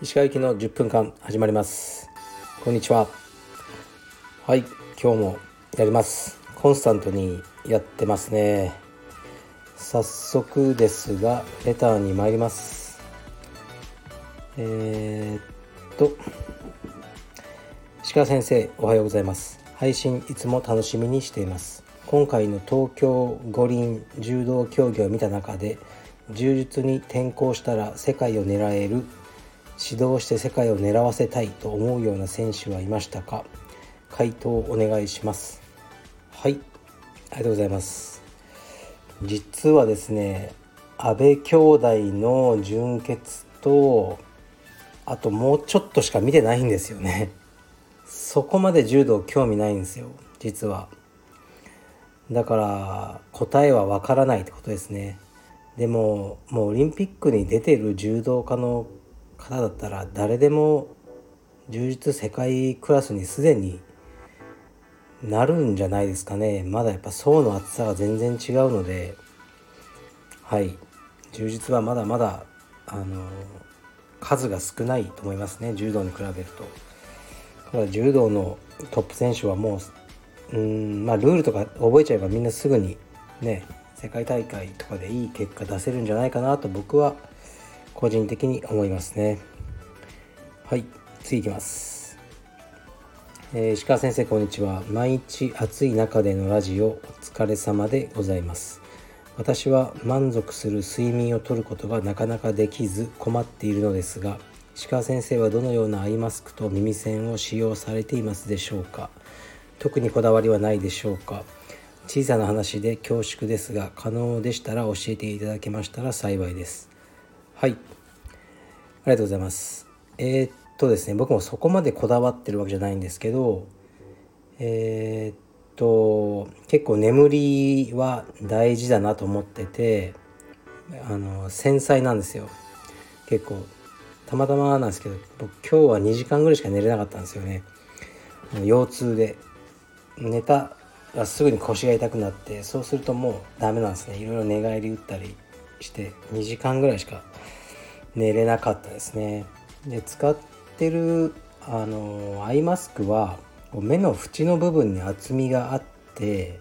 石川行きの10分間始まります。こんにちは。はい今日もやります。コンスタントにやってますね。早速ですがレターに参ります。えー、っと石川先生おはようございます。配信いつも楽しみにしています。今回の東京五輪柔道競技を見た中で柔術に転向したら世界を狙える指導して世界を狙わせたいと思うような選手はいましたか？回答お願いします。はい。ありがとうございます。実はですね阿部兄弟の純潔とあともうちょっとしか見てないんですよね。そこまで柔道興味ないんですよ実は。だから答えはわからないってことですね。でももうオリンピックに出てる柔道家の方だったら誰でも充実世界クラスにすでになるんじゃないですかね。まだやっぱ層の厚さが全然違うので。はい。充実はまだまだあの数が少ないと思いますね。柔道に比べると。だから柔道のトップ選手はもううんまあルールとか覚えちゃえばみんなすぐにね世界大会とかでいい結果出せるんじゃないかなと僕は個人的に思いますね。はい次いきます、えー、石川先生こんにちは。毎日暑い中でのラジオお疲れ様でございます。私は満足する睡眠をとることがなかなかできず困っているのですが石川先生はどのようなアイマスクと耳栓を使用されていますでしょうか？特にこだわりはないでしょうか。小さな話で恐縮ですが可能でしたら教えていただけましたら幸いです。はい。ありがとうございます。えー、っとですね僕もそこまでこだわってるわけじゃないんですけどえー、っと結構眠りは大事だなと思っててあの繊細なんですよ。結構たまたまなんですけど僕今日は2時間ぐらいしか寝れなかったんですよね。腰痛で。寝たらすぐに腰が痛くなってそうするともうダメなんですね。いろいろ寝返り打ったりして2時間ぐらいしか寝れなかったですね。で使ってるあのアイマスクは目の縁の部分に厚みがあって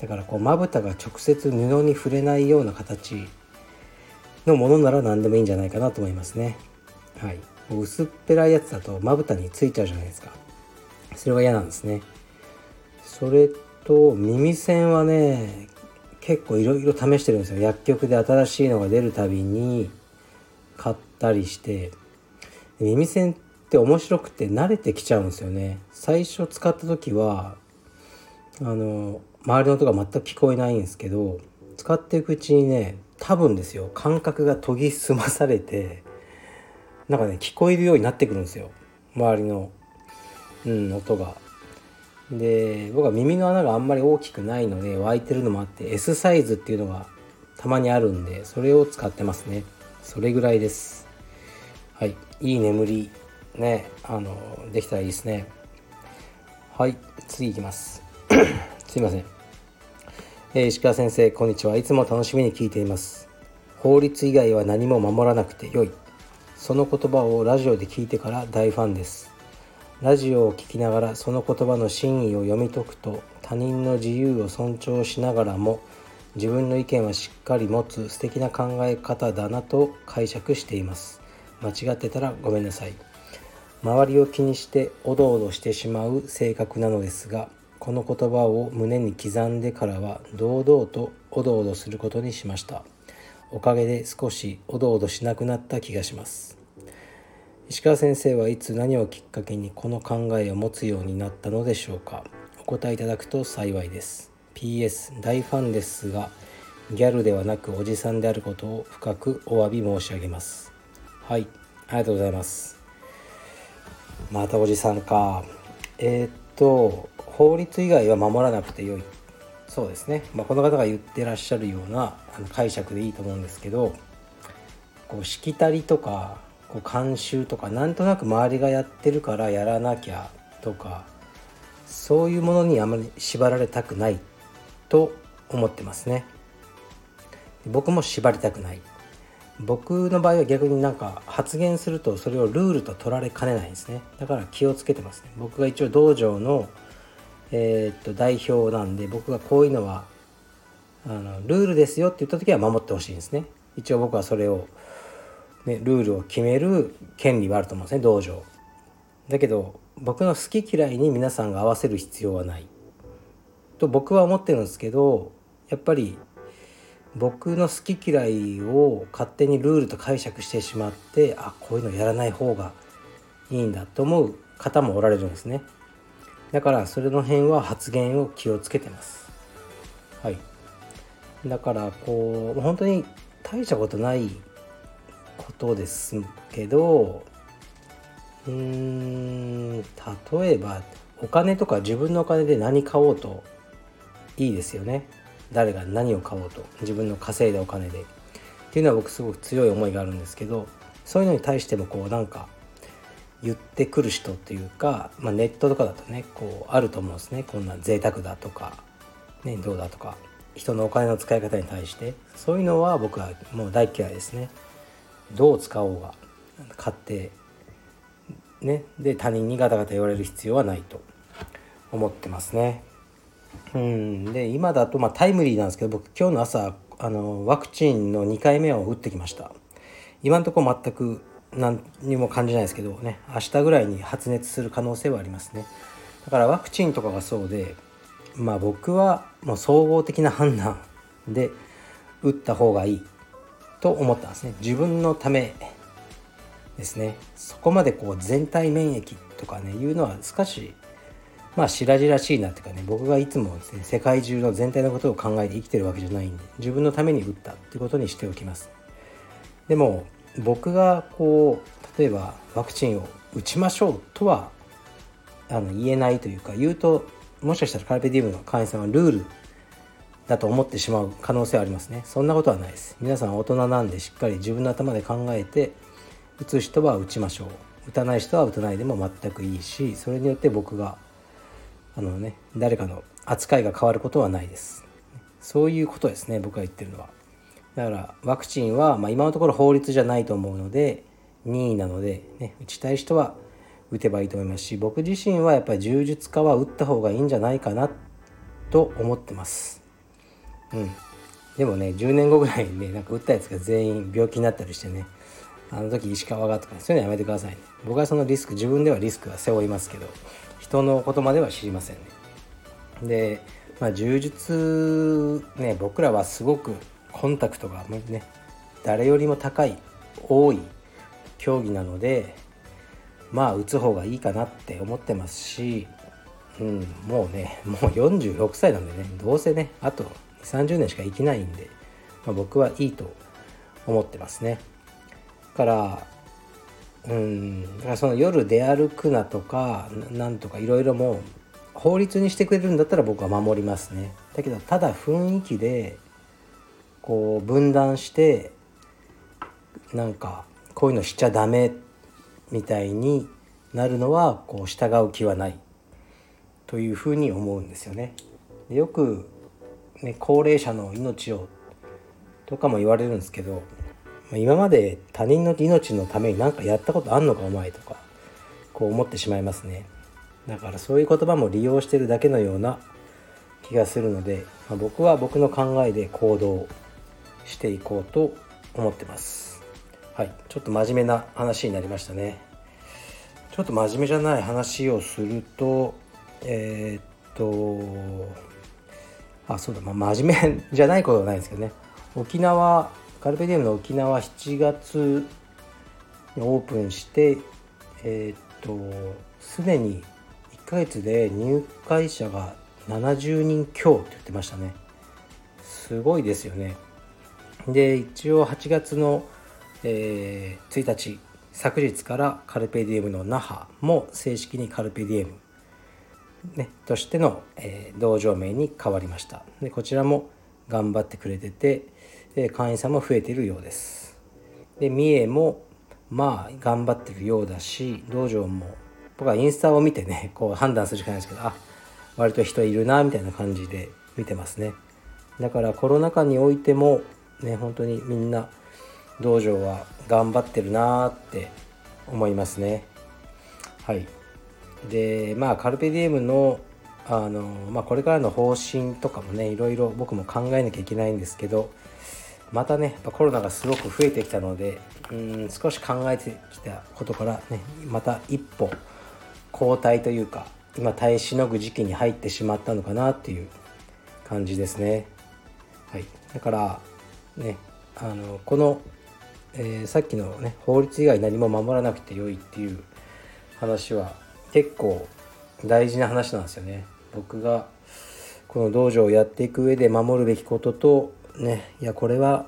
だからこうまぶたが直接布に触れないような形のものなら何でもいいんじゃないかなと思いますね。はい。薄っぺらいやつだとまぶたについちゃうじゃないですか。それは嫌なんですね。それと耳栓はね結構いろいろ試してるんですよ。薬局で新しいのが出るたびに買ったりして。耳栓って面白くて慣れてきちゃうんですよね。最初使った時はあの周りの音が全く聞こえないんですけど使っていくうちにね多分ですよ。感覚が研ぎ澄まされてなんかね聞こえるようになってくるんですよ。周りの、うん、音が。で僕は耳の穴があんまり大きくないので湧いてるのもあって S サイズっていうのがたまにあるんでそれを使ってますね。それぐらいです。はい。いい眠りねあのできたらいいですね。はい。次いきます。すいません、えー、石川先生こんにちは。いつも楽しみに聞いています。法律以外は何も守らなくてよい。その言葉をラジオで聞いてから大ファンです。ラジオを聴きながらその言葉の真意を読み解くと他人の自由を尊重しながらも自分の意見はしっかり持つ素敵な考え方だなと解釈しています。間違ってたらごめんなさい。周りを気にしておどおどしてしまう性格なのですがこの言葉を胸に刻んでからは堂々とおどおどすることにしました。おかげで少しおどおどしなくなった気がします。石川先生はいつ何をきっかけにこの考えを持つようになったのでしょうか？お答えいただくと幸いです。PS 大ファンですがギャルではなくおじさんであることを深くお詫び申し上げます。はいありがとうございます。またおじさんか。えー、っと法律以外は守らなくてよい。そうですね、まあ、この方が言ってらっしゃるようなあの解釈でいいと思うんですけどこうしきたりとかこう慣習とかなんとなく周りがやってるからやらなきゃとかそういうものにあまり縛られたくないと思ってますね。僕も縛りたくない。僕の場合は逆になんか発言するとそれをルールと取られかねないんですね。だから気をつけてますね。僕が一応道場の、えー、っと代表なんで僕がこういうのはあのルールですよって言った時は守ってほしいんですね。一応僕はそれを、ね、ルールを決める権利はあると思うんですね道場。だけど僕の好き嫌いに皆さんが合わせる必要はない。と僕は思ってるんですけどやっぱり僕の好き嫌いを勝手にルールと解釈してしまってあこういうのやらない方がいいんだと思う方もおられるんですね。だからそれの辺は発言を気をつけてます。はい。だからこう本当に大したことないことですけどうーん例えばお金とか自分のお金で何買おうといいですよね。誰が何を買おうと自分の稼いだお金で。っていうのは僕すごく強い思いがあるんですけどそういうのに対してもこうなんか言ってくる人っていうか、まあ、ネットとかだとねこうあると思うんですね。こんな贅沢だとか、ね、どうだとか。人のお金の使い方に対して。そういうのは僕はもう大嫌いですね。どう使おうが買ってねで他人にガタガタ言われる必要はないと思ってますね。うん。で今だとまあタイムリーなんですけど僕今日の朝あのワクチンの2回目を打ってきました。今のところ全く何にも感じないですけどね明日ぐらいに発熱する可能性はありますね。だからワクチンとかがそうでまあ僕はもう総合的な判断で打った方がいい。と思ったんですね。自分のためですね。そこまでこう全体免疫とかねいうのは少しまあ白々しいなっていうかね僕がいつもね世界中の全体のことを考えて生きてるわけじゃないんで自分のために打ったっていうことにしておきます。でも僕がこう例えばワクチンを打ちましょうとはあの言えないというか言うともしかしたらカルペディウムの会員さんはルールだと思ってしまう可能性はありますね。そんなことはないです。皆さん大人なんでしっかり自分の頭で考えて打つ人は打ちましょう。打たない人は打たないでも全くいいしそれによって僕があのね誰かの扱いが変わることはないです。そういうことですね僕が言ってるのは。だからワクチンは、まあ、今のところ法律じゃないと思うので任意なので、ね、打ちたい人は打てばいいと思いますし僕自身はやっぱり柔術家は打った方がいいんじゃないかなと思ってます。うん。でもね10年後ぐらいにねなんか打ったやつが全員病気になったりしてねあの時石川がとかそういうのやめてくださいね。僕はそのリスク自分ではリスクは背負いますけど人のことまでは知りませんね。で、まあ、柔術ね僕らはすごくコンタクトがね誰よりも高い多い競技なのでまあ打つ方がいいかなって思ってますし、うん、もうねもう46歳なんでねどうせねあと30年しか生きないんで、まあ、僕はいいと思ってますね。からうんだからその夜出歩くなとかなんとかいろいろもう法律にしてくれるんだったら僕は守りますね。だけどただ雰囲気でこう分断してなんかこういうのしちゃダメみたいになるのはこう従う気はない。というふうに思うんですよね。よく、ね、高齢者の命をとかも言われるんですけど今まで他人の命のために何かやったことあんのかお前とかこう思ってしまいますね。だからそういう言葉も利用してるだけのような気がするので、まあ、僕は僕の考えで行動していこうと思ってます。はい。ちょっと真面目な話になりましたね。ちょっと真面目じゃない話をするとえー、っとあそうだ、まあ、真面目じゃないことはないですけどね。沖縄カルペディウムの沖縄7月にオープンしてえー、っとすでに1ヶ月で入会者が70人強って言ってましたね。すごいですよね。で一応8月の、えー、1日昨日からカルペディウムの那覇も正式にカルペディウム、ね、としての、えー、道場名に変わりました。でこちらも頑張ってくれてて会員さんも増えているようです。で三重もまあ頑張ってるようだし道場も僕はインスタを見てねこう判断するしかないですけどあ割と人いるなみたいな感じで見てますね。だからコロナ禍においてもね本当にみんな道場は頑張ってるなーって思いますね。はい。でまあカルペディエムのあの、まあ、これからの方針とかもねいろいろ僕も考えなきゃいけないんですけどまたねコロナがすごく増えてきたのでうん少し考えてきたことからねまた一歩後退というか今耐えしのぐ時期に入ってしまったのかなっていう感じですね。はい、だからねあのこの、えー、さっきのね法律以外何も守らなくてよいっていう話は結構大事な話なんですよね。僕がこの道場をやっていく上で守るべきこととねいやこれは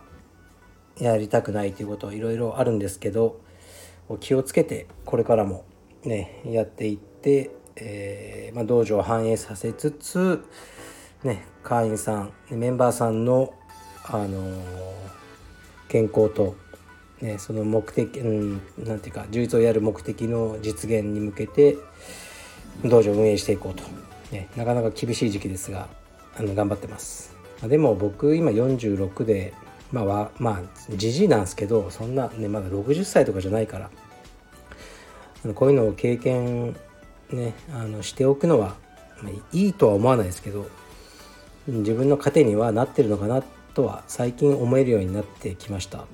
やりたくないということいろいろあるんですけど気をつけてこれからもねやっていって、えー、まあ、道場を反映させつつね会員さんメンバーさんの、あのー、健康と、ね、その目的、うん、なんていうか充実をやる目的の実現に向けて道場を運営していこうと、ね、なかなか厳しい時期ですがあの頑張ってます。あでも僕今46でまあまあじじいなんですけどそんなねまだ60歳とかじゃないからあのこういうのを経験ねあのしておくのは、まあ、いいとは思わないですけど自分の糧にはなってるのかなとは最近思えるようになってきました。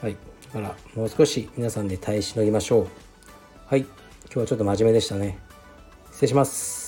はい。からもう少し皆さんで耐えしのぎましょう。はい。今日はちょっと真面目でしたね。失礼します。